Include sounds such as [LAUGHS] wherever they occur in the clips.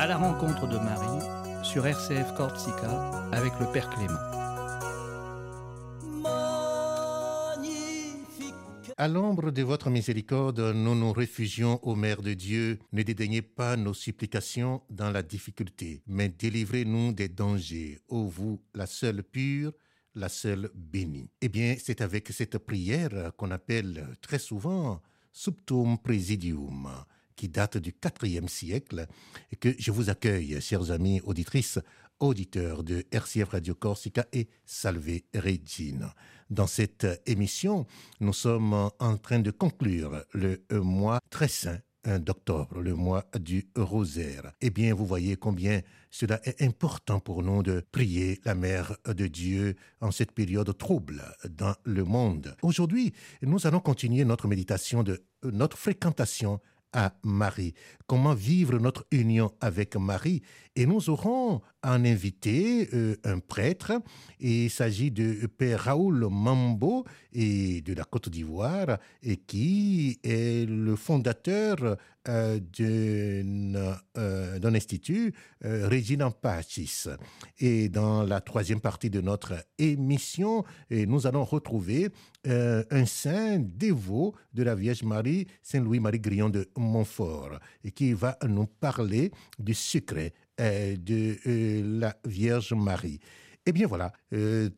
À la rencontre de Marie sur RCF Corsica avec le Père Clément. À l'ombre de votre miséricorde, nous nous réfugions au Mère de Dieu. Ne dédaignez pas nos supplications dans la difficulté, mais délivrez-nous des dangers. Ô vous, la seule pure, la seule bénie. Eh bien, c'est avec cette prière qu'on appelle très souvent Subtum Presidium qui date du IVe siècle et que je vous accueille, chers amis auditrices, auditeurs de RCF Radio Corsica et Salve Regina. Dans cette émission, nous sommes en train de conclure le mois très saint d'octobre, le mois du rosaire. Eh bien, vous voyez combien cela est important pour nous de prier la Mère de Dieu en cette période trouble dans le monde. Aujourd'hui, nous allons continuer notre méditation de notre fréquentation à Marie, comment vivre notre union avec Marie? Et nous aurons un invité, euh, un prêtre, et il s'agit de Père Raoul Mambo et de la Côte d'Ivoire, et qui est le fondateur euh, euh, d'un institut, euh, Regina Pacis. Et dans la troisième partie de notre émission, nous allons retrouver un saint dévot de la Vierge Marie, Saint Louis-Marie Grillon de Montfort, et qui va nous parler du secret de la Vierge Marie. Eh bien voilà,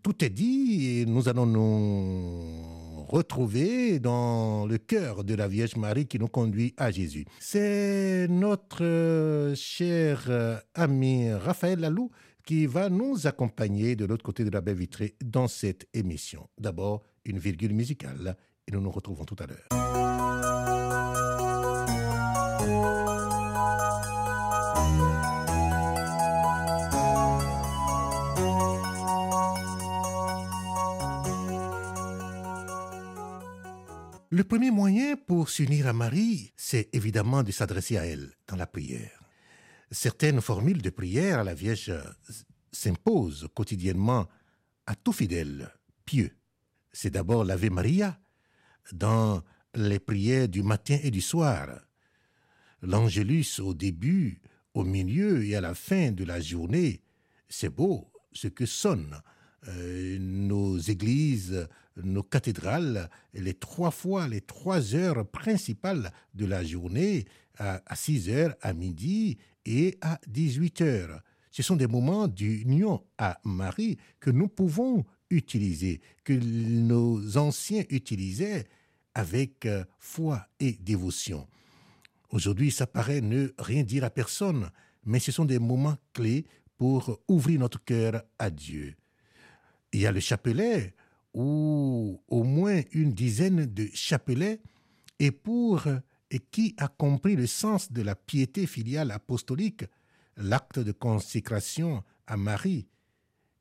tout est dit et nous allons nous retrouver dans le cœur de la Vierge Marie qui nous conduit à Jésus. C'est notre cher ami Raphaël Lalou qui va nous accompagner de l'autre côté de la baie vitrée dans cette émission. D'abord, une virgule musicale et nous nous retrouvons tout à l'heure. Le premier moyen pour s'unir à Marie, c'est évidemment de s'adresser à elle dans la prière. Certaines formules de prière à la Vierge s'imposent quotidiennement à tout fidèle pieux. C'est d'abord l'Ave Maria dans les prières du matin et du soir, l'Angélus au début, au milieu et à la fin de la journée. C'est beau ce que sonne euh, nos églises, nos cathédrales, les trois fois, les trois heures principales de la journée, à, 6 heures, à midi et à 18 heures. Ce sont des moments d'union à Marie que nous pouvons utiliser, que nos anciens utilisaient avec euh, foi et dévotion. Aujourd'hui, ça paraît ne rien dire à personne, mais ce sont des moments clés pour ouvrir notre cœur à Dieu il y a le chapelet, ou au moins une dizaine de chapelets, et pour et qui a compris le sens de la piété filiale apostolique, l'acte de consécration à Marie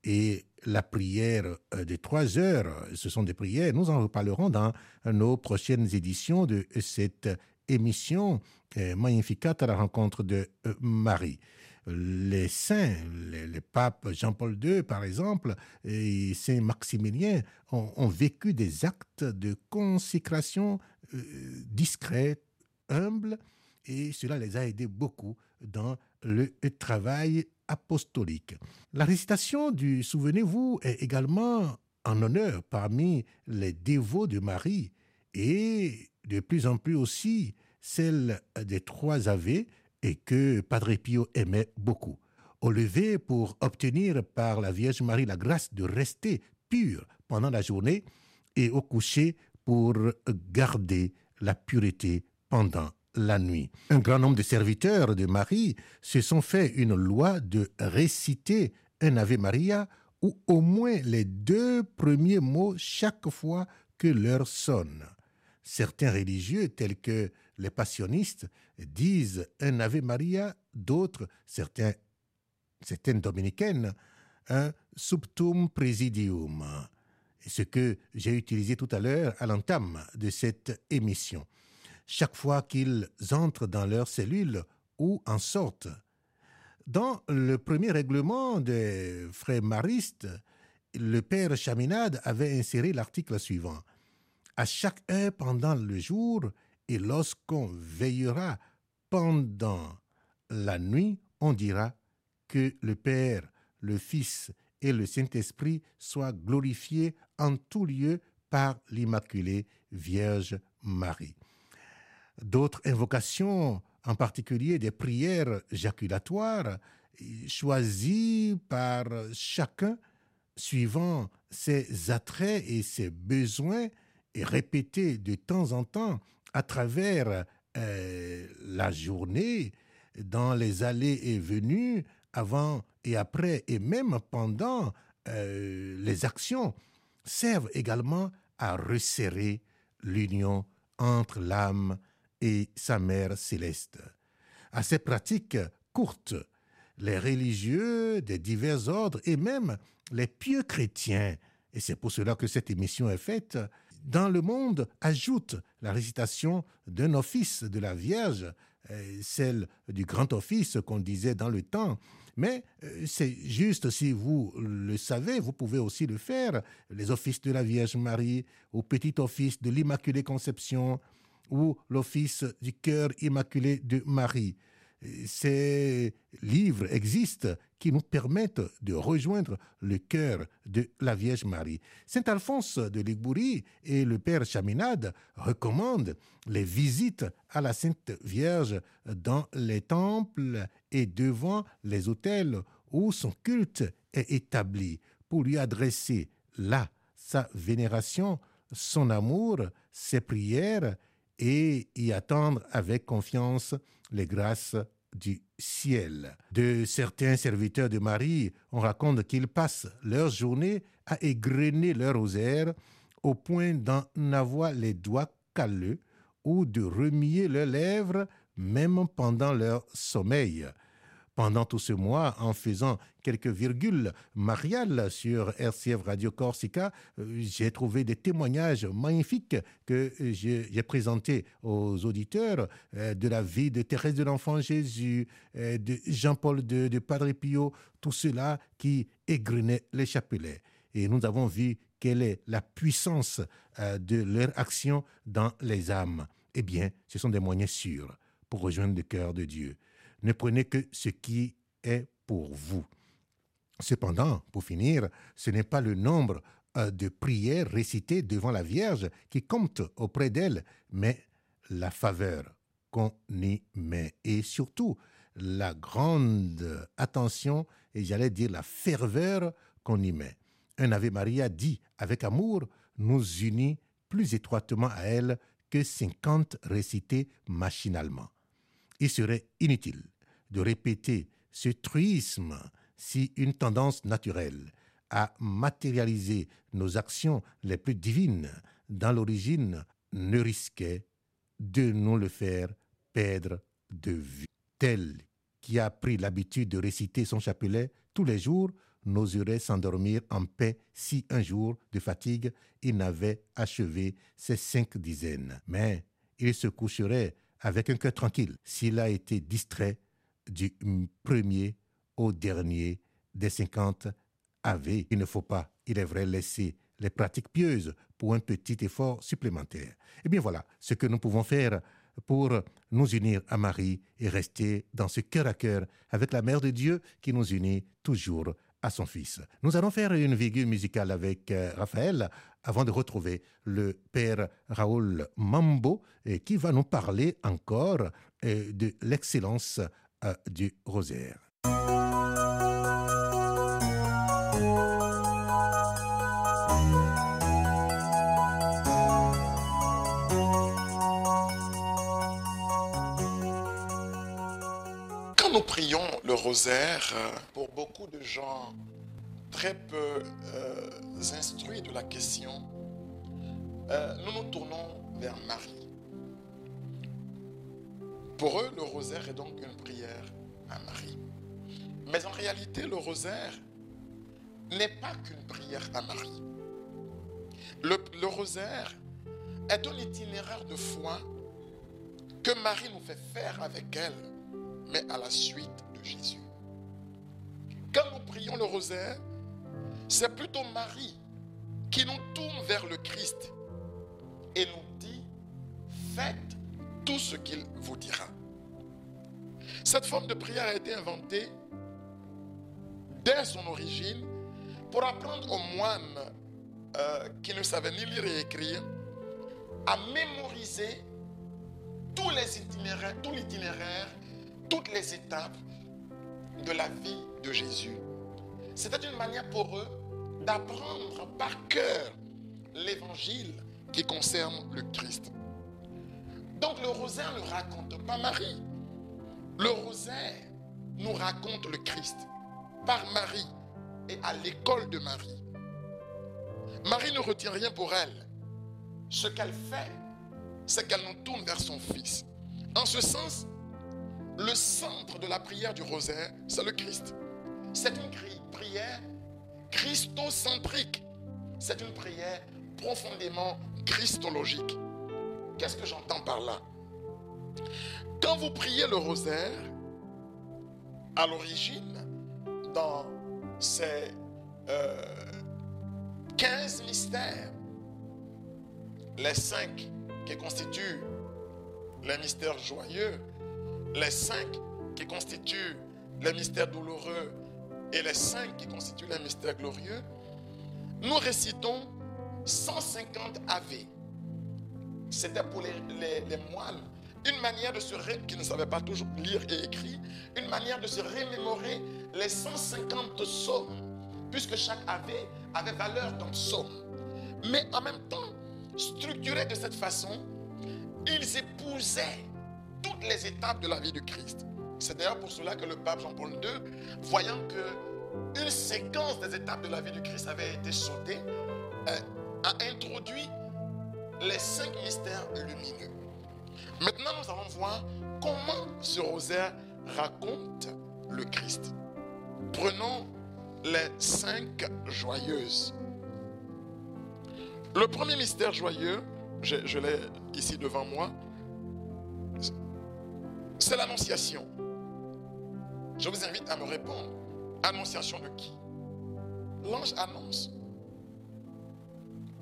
et la prière de trois heures, ce sont des prières, nous en reparlerons dans nos prochaines éditions de cette émission euh, Magnificat à la rencontre de euh, Marie les saints, les, papes Jean-Paul II par exemple et Saint Maximilien ont, vécu des actes de consécration euh, discrètes, humbles, et cela les a aidés beaucoup dans le travail apostolique. La récitation du Souvenez-vous est également en honneur parmi les dévots de Marie et de plus en plus aussi celle des trois Ave et que Padre Pio aimait beaucoup. Au lever pour obtenir par la Vierge Marie la grâce de rester pur pendant la journée et au coucher pour garder la pureté pendant la nuit. Un grand nombre de serviteurs de Marie se sont fait une loi de réciter un Ave Maria ou au moins les deux premiers mots chaque fois que l'heure sonne. Certains religieux, tels que les passionnistes, disent un Ave Maria, d'autres, certains, certaines dominicaines, un subtum presidium. Ce que j'ai utilisé tout à l'heure à l'entame de cette émission. Chaque fois qu'ils entrent dans leur cellule ou en sortent. Dans le premier règlement des frères maristes, le père Chaminade avait inséré l'article suivant à chaque heure pendant le jour, et lorsqu'on veillera pendant la nuit, on dira que le Père, le Fils et le Saint-Esprit soient glorifiés en tout lieu par l'Immaculée Vierge Marie. D'autres invocations, en particulier des prières jaculatoires, choisies par chacun suivant ses attraits et ses besoins et répétées de temps en temps à travers euh, la journée, dans les allées et venues, avant et après, et même pendant euh, les actions, servent également à resserrer l'union entre l'âme et sa mère céleste. À ces pratiques courtes, les religieux des divers ordres et même les pieux chrétiens, et c'est pour cela que cette émission est faite, dans le monde ajoutent la récitation d'un office de la Vierge, euh, celle du grand office qu'on disait dans le temps. Mais euh, c'est juste si vous le savez, vous pouvez aussi le faire. Les offices de la Vierge Marie, ou petit office de l'Immaculée Conception, ou l'office du cœur immaculé de Marie. Ces livres existent qui nous permettent de rejoindre le cœur de la Vierge Marie. Saint Alphonse de Liguori et le Père Chaminade recommandent les visites à la Sainte Vierge dans les temples et devant les hôtels où son culte est établi pour lui adresser là sa vénération, son amour, ses prières et y attendre avec confiance les grâces du ciel. De certains serviteurs de Marie, on raconte qu'ils passent leur journée à égrener leur rosaire au point d'en avoir les doigts calleux ou de remuer leurs lèvres même pendant leur sommeil pendant tout ce mois en faisant quelques virgules mariales sur RCF Radio Corsica. Euh, j'ai trouvé des témoignages magnifiques que j'ai présentés aux auditeurs euh, de la vie de Thérèse de l'Enfant Jésus, euh, de Jean-Paul II, de Padre Pio, tout cela qui égrenait les chapelets. Et nous avons vu quelle est la puissance de leur action dans les âmes. Eh bien, ce sont des moyens sûrs pour rejoindre le cœur de Dieu. Ne prenez que ce qui est pour vous. Cependant, pour finir, ce n'est pas le nombre euh, de prières récitées devant la Vierge qui compte auprès d'elle, mais la faveur qu'on y met et surtout la grande attention et j'allais dire la ferveur qu'on y met. Un Ave Maria dit avec amour nous unit plus étroitement à elle que cinquante récités machinalement. Il serait inutile de répéter ce truisme si une tendance naturelle à matérialiser nos actions les plus divines dans l'origine ne risquait de nous le faire perdre de vue. Tel qui a pris l'habitude de réciter son chapelet tous les jours n'oserait s'endormir en paix si un jour de fatigue il n'avait achevé ses cinq dizaines. Mais il se coucherait avec un cœur tranquille s'il a été distrait du premier au dernier des cinquante AV. Il ne faut pas, il est vrai, laisser les pratiques pieuses pour un petit effort supplémentaire. Eh bien voilà ce que nous pouvons faire pour nous unir à Marie et rester dans ce cœur à cœur avec la Mère de Dieu qui nous unit toujours à son Fils. Nous allons faire une virgule musicale avec euh, Raphaël avant de retrouver le Père Raoul Mambo qui va nous parler encore euh, de l'excellence du rosaire. Quand nous prions le rosaire, pour beaucoup de gens très peu euh, instruits de la question, euh, nous nous tournons vers Marie. Pour eux, le rosaire est donc une prière à Marie. Mais en réalité, le rosaire n'est pas qu'une prière à Marie. Le, rosaire est un itinéraire de foi que Marie nous fait faire avec elle, mais à la suite de Jésus. Quand nous prions le rosaire, c'est plutôt Marie qui nous tourne vers le Christ et nous dit, faites tout ce qu'il vous dira. Cette forme de prière a été inventée dès son origine pour apprendre aux moines euh, qui ne savaient ni lire et écrire à mémoriser tous les itinéraires, tout l'itinéraire, toutes les étapes de la vie de Jésus. C'était une manière pour eux d'apprendre par cœur l'évangile qui concerne le Christ. Donc le rosaire ne raconte pas Marie. Le rosaire nous raconte le Christ par Marie et à l'école de Marie. Marie ne retient rien pour elle. Ce qu'elle fait, c'est qu'elle nous tourne vers son Fils. En ce sens, le centre de la prière du rosaire, c'est le Christ. C'est une prière christocentrique. C'est une prière profondément christologique. Qu'est-ce que j'entends par là? Quand vous priez le rosaire, à l'origine, dans ces 15 euh, mystères, les cinq qui constituent les mystères joyeux, les cinq qui constituent les mystères douloureux et les cinq qui constituent les mystères glorieux, nous récitons 150 AV. C'était pour les, moines une manière de se qui ne savaient pas toujours lire et écrire, une manière de se remémorer les 150 psaumes, puisque chaque AV avait valeur d'un psaume. Mais en même temps, structurés de cette façon, ils épousaient toutes les étapes de la vie du Christ. C'est d'ailleurs pour cela que le pape Jean-Paul II, voyant que une séquence des étapes de la vie du Christ avait été sautée, euh, a introduit les cinq mystères lumineux. Maintenant, nous allons voir comment ce rosaire raconte le Christ. Prenons les cinq joyeuses. Le premier mystère joyeux, je, l'ai ici devant moi, c'est l'annonciation. Je vous invite à me répondre. Annonciation de qui? L'ange annonce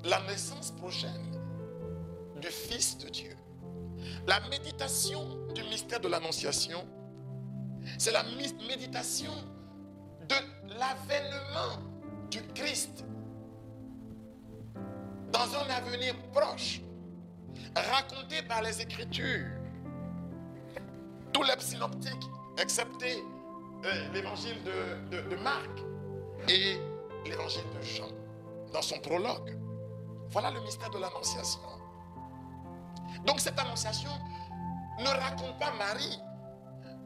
la naissance prochaine du Fils de Dieu. La méditation du mystère de l'Annonciation, c'est la méditation de l'avènement du Christ dans un avenir proche, raconté par les Écritures. Tous les synoptiques, excepté euh, l'évangile de, de Marc et l'évangile de Jean, dans son prologue. Voilà le mystère de l'Annonciation. Donc cette Annonciation ne raconte pas Marie,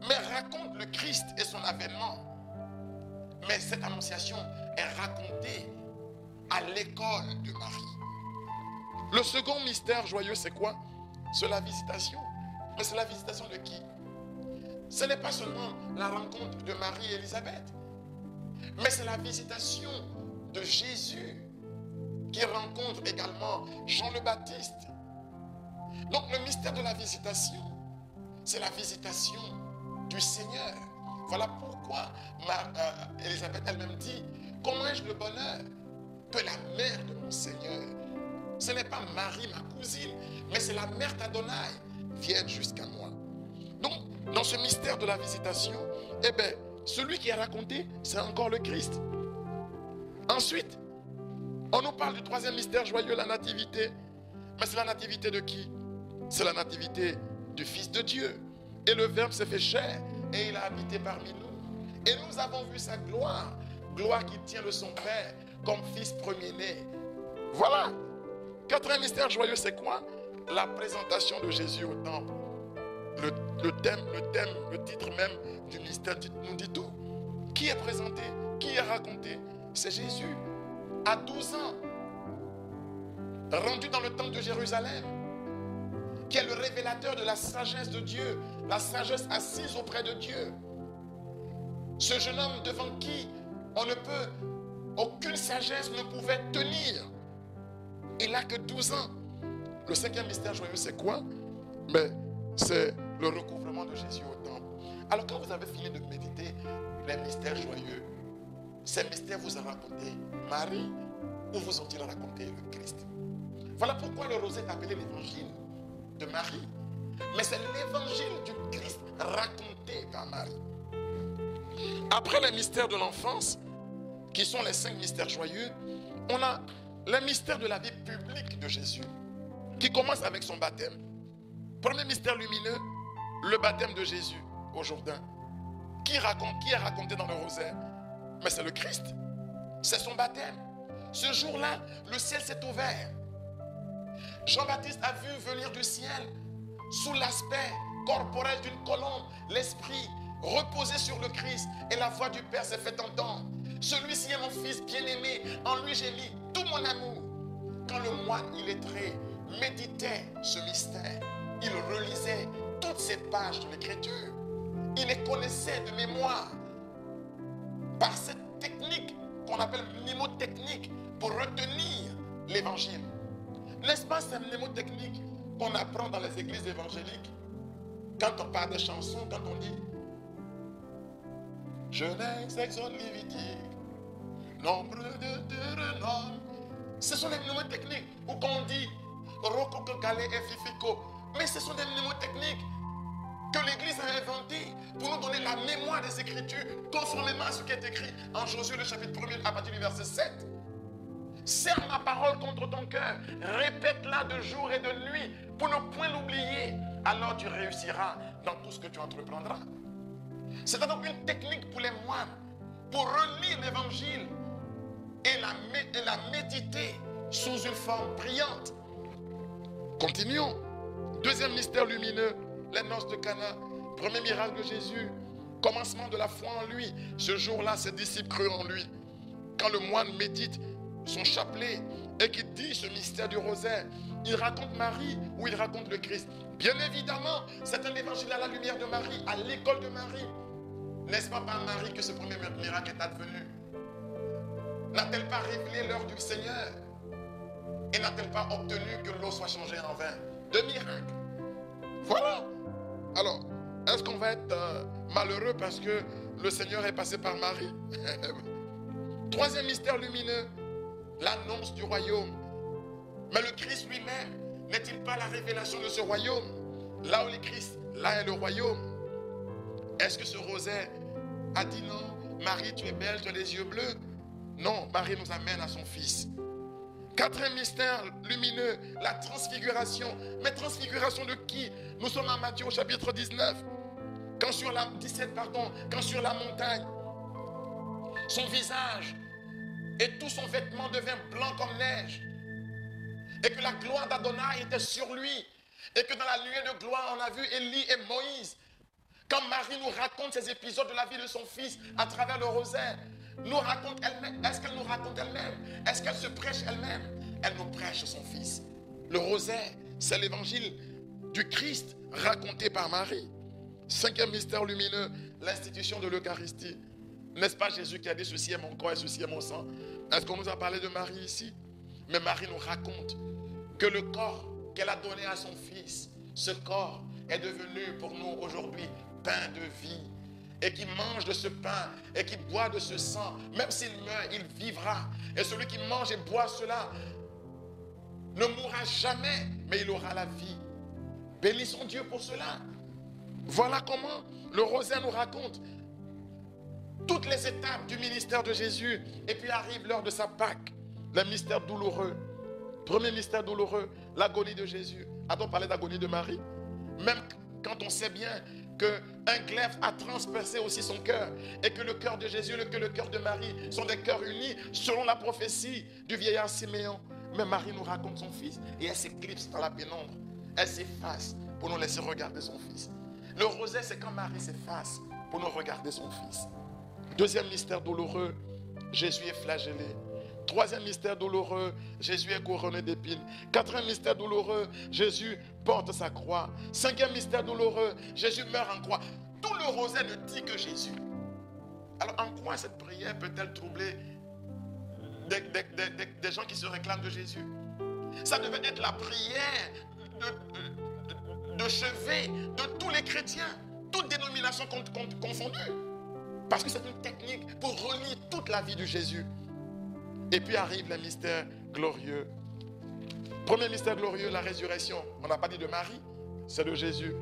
mais raconte le Christ et son avènement. Mais cette Annonciation est racontée à l'école de Marie. Le second mystère joyeux, c'est quoi? C'est la visitation. Mais c'est la visitation de qui? Ce n'est pas seulement la rencontre de Marie et Élisabeth, mais c'est la visitation de Jésus qui rencontre également Jean le Baptiste. Donc le mystère de la visitation, c'est la visitation du Seigneur. Voilà pourquoi euh, Élisabeth elle-même dit, comment ai-je le bonheur que la mère de mon Seigneur, ce n'est pas Marie, ma cousine, mais c'est la mère d'Adonai, vienne jusqu'à moi. Donc, dans ce mystère de la visitation, eh bien, celui qui a raconté, c'est encore le Christ. Ensuite, on nous parle du troisième mystère joyeux, la nativité. Mais c'est la nativité de qui? C'est la nativité du Fils de Dieu. Et le Verbe s'est fait chair et il a habité parmi nous. Et nous avons vu sa gloire, gloire qui tient de son Père comme Fils premier-né. Voilà. Quatrième mystère joyeux, c'est quoi? La présentation de Jésus au temple. Le, thème, le thème, le titre même du mystère nous dit tout. Qui est présenté? Qui est raconté? C'est Jésus à 12 ans, rendu dans le temple de Jérusalem, qui est le révélateur de la sagesse de Dieu, la sagesse assise auprès de Dieu. Ce jeune homme devant qui on ne peut, aucune sagesse ne pouvait tenir. Il n'a que 12 ans. Le cinquième mystère joyeux, c'est quoi? Mais c'est le recouvrement de Jésus au temple. Alors quand vous avez fini de méditer les mystères joyeux, ces mystères vous ont raconté Marie ou vous ont-ils raconté le Christ? Voilà pourquoi le rosé est appelé l'évangile Marie. Mais c'est l'évangile du Christ raconté par Marie. Après les mystères de l'enfance, qui sont les cinq mystères joyeux, on a le mystère de la vie publique de Jésus, qui commence avec son baptême. Premier mystère lumineux, le baptême de Jésus au Jourdain. Qui, raconte, qui est raconté dans le rosaire? Mais c'est le Christ. C'est son baptême. Ce jour-là, le ciel s'est ouvert. Jean-Baptiste a vu venir du ciel, sous l'aspect corporel d'une colombe, l'esprit reposer sur le Christ et la voix du Père s'est fait entendre. Celui-ci est mon fils bien-aimé, en lui j'ai mis tout mon amour. Quand le moine illettré méditait ce mystère, il relisait toutes ces pages de l'écriture. Il les connaissait de mémoire par cette technique qu'on appelle mnémotechnique pour retenir l'évangile. N'est-ce pas cette mnémotechnique qu'on apprend dans les églises évangéliques quand on parle des chansons, quand on dit Genèse, Exode, Lévitique, nombre de Deutéronome. Ce sont des mnémotechniques. Ou quand on dit Rococo, Galé et Fifico. Mais ce sont des mnémotechniques que l'Église a inventées pour nous donner la mémoire des Écritures conformément à ce qui est écrit en Josué le chapitre 1 à partir du verset 7. Serre ma parole contre ton cœur. Répète-la de jour et de nuit pour ne point l'oublier. Alors tu réussiras dans tout ce que tu entreprendras. C'est donc une technique pour les moines pour relire l'évangile et la, méditer sous une forme brillante. Continuons. Deuxième mystère lumineux, les noces de Cana. Premier miracle de Jésus, commencement de la foi en lui. Ce jour-là, ses disciples crurent en lui. Quand le moine médite son chapelet et qu'il dit ce mystère du rosaire, il raconte Marie ou il raconte le Christ. Bien évidemment, c'est un évangile à la lumière de Marie, à l'école de Marie. N'est-ce pas par Marie que ce premier miracle est advenu? N'a-t-elle pas révélé l'heure du Seigneur? Et n'a-t-elle pas obtenu que l'eau soit changée en vin? Deux miracles. Voilà. Alors, est-ce qu'on va être euh, malheureux parce que le Seigneur est passé par Marie? [LAUGHS] Troisième mystère lumineux, l'annonce du royaume. Mais le Christ lui-même n'est-il pas la révélation de ce royaume? Là où le Christ, là est le royaume. Est-ce que ce rosaire a dit non Marie, tu es belle, tu as les yeux bleus? Non, Marie nous amène à son fils. Quatrième mystère lumineux, la transfiguration. Mais transfiguration de qui? Nous sommes en Matthieu au chapitre 19. Quand sur la 17, pardon, quand sur la montagne, son visage et tout son vêtement devint blanc comme neige. Et que la gloire d'Adonai était sur lui. Et que dans la nuée de gloire, on a vu Élie et Moïse. Quand Marie nous raconte ces épisodes de la vie de son fils à travers le rosaire, nous raconte elle-même. Est-ce qu'elle nous raconte elle-même? Est-ce qu'elle se prêche elle-même? Elle nous prêche son fils. Le rosaire, c'est l'évangile du Christ raconté par Marie. Cinquième mystère lumineux, l'institution de l'Eucharistie. N'est-ce pas Jésus qui a dit ceci est mon corps et ceci est mon sang? Est-ce qu'on nous a parlé de Marie ici? Mais Marie nous raconte que le corps qu'elle a donné à son fils, ce corps est devenu pour nous aujourd'hui pain de vie. Et qui mange de ce pain et qui boit de ce sang, même s'il meurt, il vivra. Et celui qui mange et boit cela ne mourra jamais, mais il aura la vie. Bénissons Dieu pour cela. Voilà comment le rosaire nous raconte toutes les étapes du ministère de Jésus. Et puis arrive l'heure de sa Pâque, le mystère douloureux. Premier mystère douloureux, l'agonie de Jésus. A-t-on parlé d'agonie de Marie? Même quand on sait bien qu'un glaive a transpercé aussi son cœur et que le cœur de Jésus et que le cœur de Marie sont des cœurs unis selon la prophétie du vieillard Siméon. Mais Marie nous raconte son fils et elle s'éclipse dans la pénombre. Elle s'efface pour nous laisser regarder son fils. Le rosaire, c'est quand Marie s'efface pour nous regarder son fils. Deuxième mystère douloureux, Jésus est flagellé. Troisième mystère douloureux, Jésus est couronné d'épines. Quatrième mystère douloureux, Jésus porte sa croix. Cinquième mystère douloureux, Jésus meurt en croix. Tout le rosaire ne dit que Jésus. Alors en quoi cette prière peut-elle troubler des, gens qui se réclament de Jésus? Ça devait être la prière de, de chevet de tous les chrétiens, toutes dénominations confondues. Parce que c'est une technique pour relire toute la vie de Jésus. Et puis arrive le mystère glorieux. Premier mystère glorieux, la résurrection. On n'a pas dit de Marie, c'est de Jésus.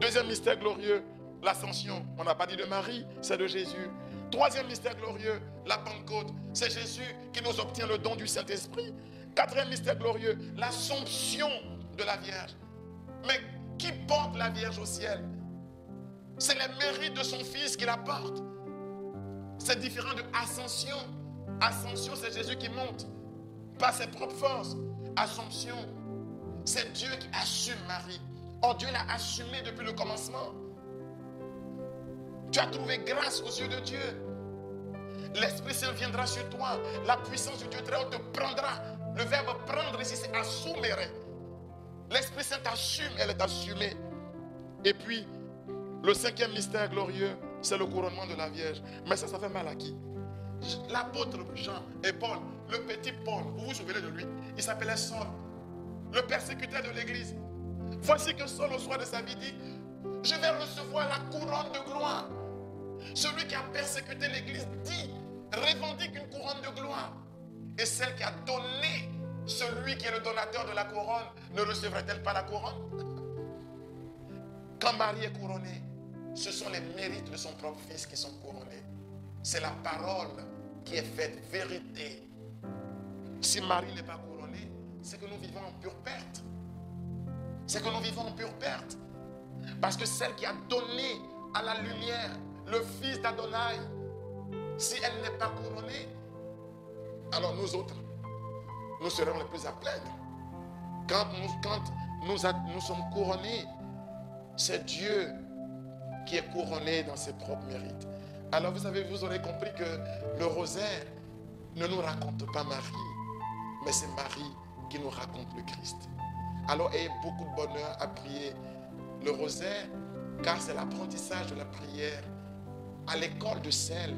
Deuxième mystère glorieux, l'ascension. On n'a pas dit de Marie, c'est de Jésus. Troisième mystère glorieux, la Pentecôte. C'est Jésus qui nous obtient le don du Saint-Esprit. Quatrième mystère glorieux, l'assomption de la Vierge. Mais qui porte la Vierge au ciel? C'est les mérites de son Fils qui la porte. C'est différent de ascension. Ascension, c'est Jésus qui monte par ses propres forces. Assomption, c'est Dieu qui assume Marie. Or, Dieu l'a assumé depuis le commencement. Tu as trouvé grâce aux yeux de Dieu. L'Esprit Saint viendra sur toi. La puissance de Dieu très haut te prendra. Le verbe prendre ici, c'est assumer. L'Esprit Saint assume, elle est assumée. Et puis, le cinquième mystère glorieux, c'est le couronnement de la Vierge. Mais ça, ça fait mal à qui? L'apôtre Jean et Paul, le petit Paul, vous vous souvenez de lui? Il s'appelait Saul, le persécuteur de l'Église. Voici que Saul, au soir de sa vie, dit Je vais recevoir la couronne de gloire. Celui qui a persécuté l'Église dit revendique une couronne de gloire. Et celle qui a donné celui qui est le donateur de la couronne ne recevrait-elle pas la couronne? Quand Marie est couronnée, ce sont les mérites de son propre fils qui sont couronnés. C'est la parole qui est faite vérité. Si Marie n'est pas couronnée, c'est que nous vivons en pure perte. C'est que nous vivons en pure perte. Parce que celle qui a donné à la lumière le fils d'Adonai, si elle n'est pas couronnée, alors nous autres, nous serons les plus à plaindre. Quand nous, nous sommes couronnés, c'est Dieu qui est couronné dans ses propres mérites. Alors vous savez, vous aurez compris que le rosaire ne nous raconte pas Marie, mais c'est Marie qui nous raconte le Christ. Alors ayez beaucoup de bonheur à prier le rosaire, car c'est l'apprentissage de la prière à l'école de celle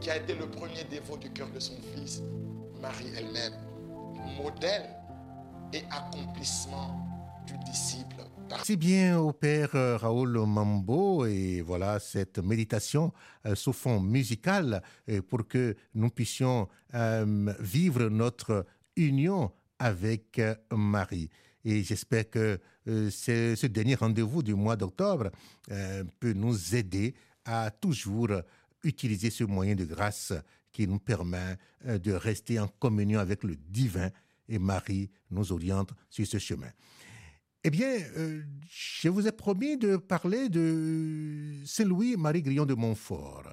qui a été le premier dévot du cœur de son fils, Marie elle-même, modèle et accomplissement du disciple. Merci bien au Père euh, Raoul Mambo et voilà cette méditation euh, sous fond musical euh, pour que nous puissions vivre notre union avec Marie. Et j'espère que ce dernier rendez-vous du mois d'octobre peut nous aider à toujours utiliser ce moyen de grâce qui nous permet de rester en communion avec le divin et Marie nous oriente sur ce chemin. Eh bien, euh, je vous ai promis de parler de Saint-Louis-Marie Grillon de Montfort.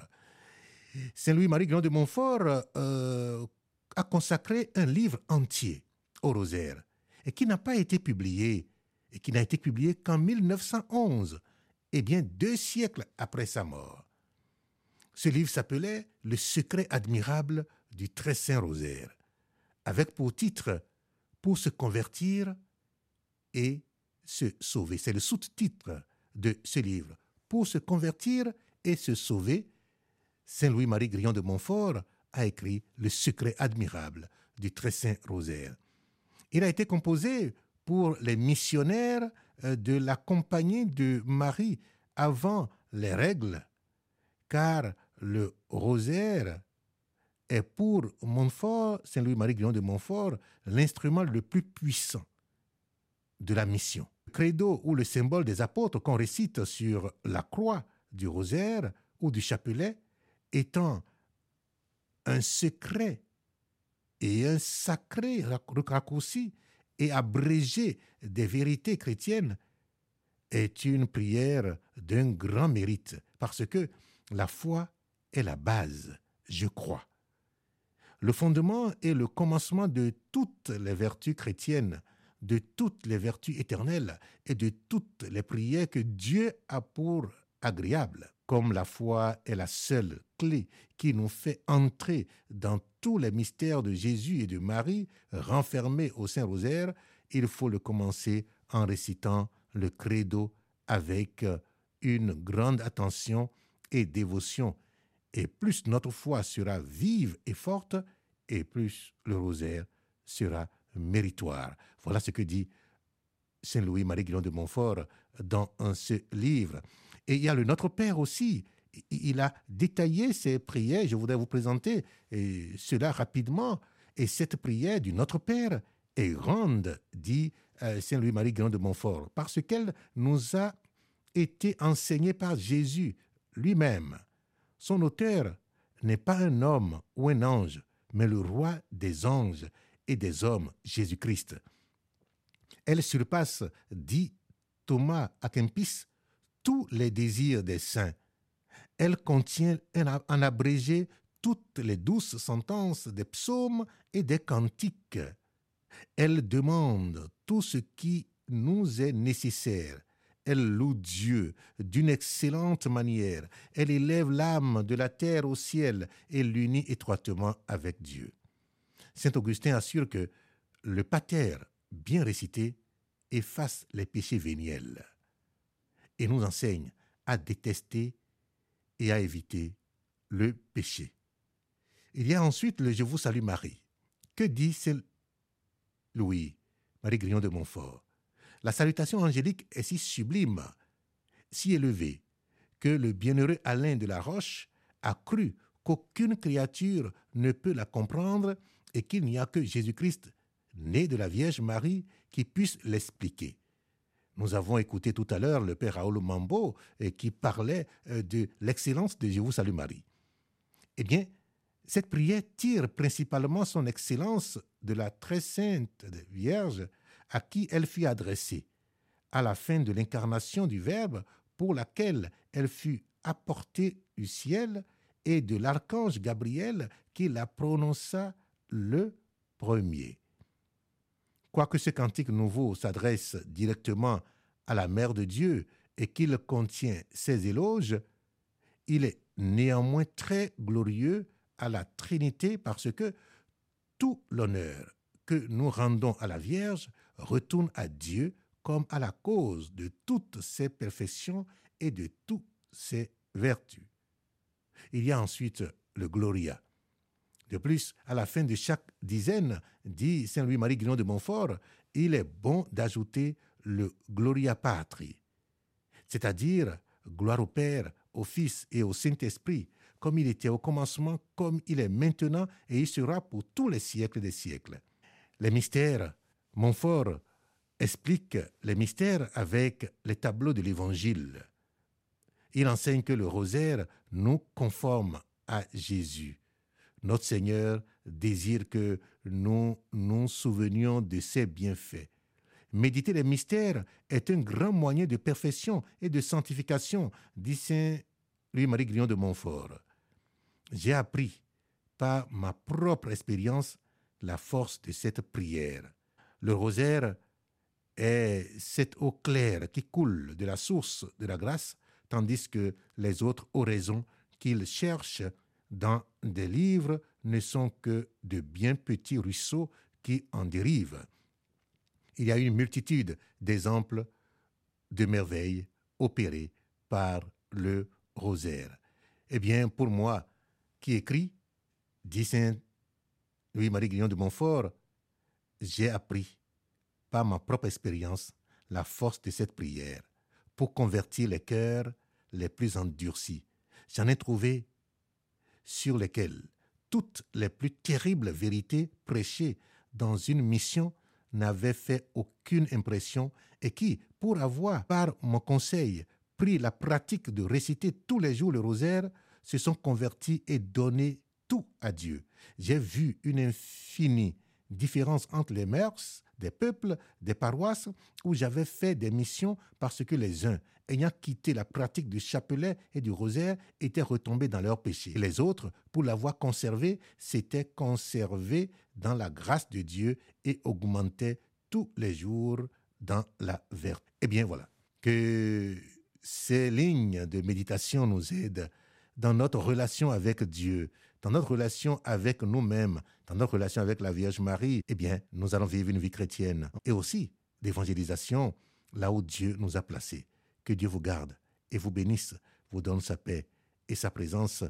Saint-Louis-Marie Grillon de Montfort euh, a consacré un livre entier au rosaire et qui n'a pas été publié et qui n'a été publié qu'en 1911 et bien deux siècles après sa mort. Ce livre s'appelait Le secret admirable du très saint rosaire, avec pour titre Pour se convertir et C'est le sous-titre de ce livre. Pour se convertir et se sauver, Saint Louis-Marie Grillon de Montfort a écrit Le secret admirable du très saint rosaire. Il a été composé pour les missionnaires euh, de la compagnie de Marie avant les règles, car le rosaire est pour Montfort, Saint-Louis-Marie Guillaume de Montfort, l'instrument le plus puissant de la mission. Le credo ou le symbole des apôtres qu'on récite sur la croix du rosaire ou du chapelet étant un secret et un sacré raccourci et abrégé des vérités chrétiennes est une prière d'un grand mérite parce que la foi est la base, je crois. Le fondement est le commencement de toutes les vertus chrétiennes, de toutes les vertus éternelles et de toutes les prières que Dieu a pour agréables. Comme la foi est la seule clé qui nous fait entrer dans tous les mystères de Jésus et de Marie renfermés au Saint-Rosaire, il faut le commencer en récitant le credo avec une grande attention et dévotion. Et plus notre foi sera vive et forte, et plus le rosaire sera méritoire. Voilà ce que dit Saint Louis-Marie Guillaume de Montfort dans ce livre. Et il y a le Notre Père aussi. Il a détaillé ses prières. Je voudrais vous présenter cela rapidement. Et cette prière du Notre Père est grande, dit euh, Saint Louis-Marie Guillaume de Montfort, parce qu'elle nous a été enseignée par Jésus lui-même. Son auteur n'est pas un homme ou un ange, mais le roi des anges et des hommes, Jésus-Christ. Elle surpasse, dit Thomas à Kempis, tous les désirs des saints. Elle contient en abrégé toutes les douces sentences des psaumes et des cantiques. Elle demande tout ce qui nous est nécessaire. Elle loue Dieu d'une excellente manière. Elle élève l'âme de la terre au ciel et l'unit étroitement avec Dieu. Saint Augustin assure que le pater bien récité efface les péchés véniels et nous enseigne à détester et à éviter le péché. Il y a ensuite le Je vous salue Marie. Que dit Louis, Marie Grillon de Montfort? La salutation angélique est si sublime, si élevée, que le bienheureux Alain de la Roche a cru qu'aucune créature ne peut la comprendre et qu'il n'y a que Jésus-Christ, né de la Vierge Marie, qui puisse l'expliquer. Nous avons écouté tout à l'heure le père Raoul Mambo euh, qui parlait euh, de l'excellence de Je vous salue Marie. Eh bien, cette prière tire principalement son excellence de la très sainte Vierge à qui elle fut adressée, à la fin de l'incarnation du Verbe pour laquelle elle fut apportée du ciel et de l'archange Gabriel qui la prononça le premier. Quoique ce cantique nouveau s'adresse directement à la Mère de Dieu et qu'il contient ses éloges, il est néanmoins très glorieux à la Trinité parce que tout l'honneur que nous rendons à la Vierge retourne à Dieu comme à la cause de toutes ses perfections et de toutes ses vertus. Il y a ensuite le Gloria. De plus, à la fin de chaque dizaine, dit Saint Louis-Marie Guillaume de Montfort, il est bon d'ajouter le Gloria Patri, c'est-à-dire gloire au Père, au Fils et au Saint-Esprit, comme il était au commencement, comme il est maintenant et il sera pour tous les siècles des siècles. Les mystères, Montfort explique les mystères avec les tableaux de l'Évangile. Il enseigne que le rosaire nous conforme à Jésus. Notre Seigneur désire que nous nous souvenions de ses bienfaits. Méditer les mystères est un grand moyen de perfection et de sanctification, dit Saint Louis-Marie Grillon de Montfort j'ai appris par ma propre expérience la force de cette prière. Le rosaire est cette eau claire qui coule de la source de la grâce, tandis que les autres oraisons qu'ils cherchent dans des livres ne sont que de bien petits ruisseaux qui en dérivent. Il y a une multitude d'exemples de merveilles opérées par le rosaire. Eh bien, pour moi, qui écrit, dit Saint Louis-Marie Guillaume de Montfort, j'ai appris par ma propre expérience la force de cette prière pour convertir les cœurs les plus endurcis. J'en ai trouvé sur lesquels toutes les plus terribles vérités prêchées dans une mission n'avaient fait aucune impression et qui, pour avoir, par mon conseil, pris la pratique de réciter tous les jours le rosaire, se sont convertis et donné tout à Dieu. J'ai vu une infinie différence entre les mœurs des peuples, des paroisses, où j'avais fait des missions parce que les uns, ayant quitté la pratique du chapelet et du rosaire, étaient retombés dans leurs péchés. Les autres, pour l'avoir conservé, s'étaient conservés dans la grâce de Dieu et augmentaient tous les jours dans la vertu. Eh bien voilà, que ces lignes de méditation nous aident dans notre relation avec Dieu, dans notre relation avec nous-mêmes, dans notre relation avec la Vierge Marie, eh bien, nous allons vivre une vie chrétienne. Et aussi d'évangélisation là où Dieu nous a placés. Que Dieu vous garde et vous bénisse, vous donne sa paix et sa présence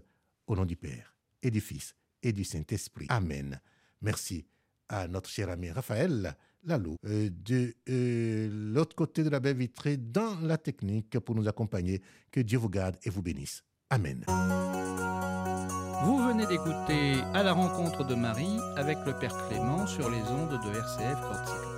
au nom du Père et du Fils et du Saint-Esprit. Amen. Merci à notre cher ami Raphaël Lalou euh, de euh, l'autre côté de la baie vitrée dans la technique pour nous accompagner. Que Dieu vous garde et vous bénisse. Amen. Vous venez d'écouter À la rencontre de Marie avec le Père Clément sur les ondes de RCF Corsica.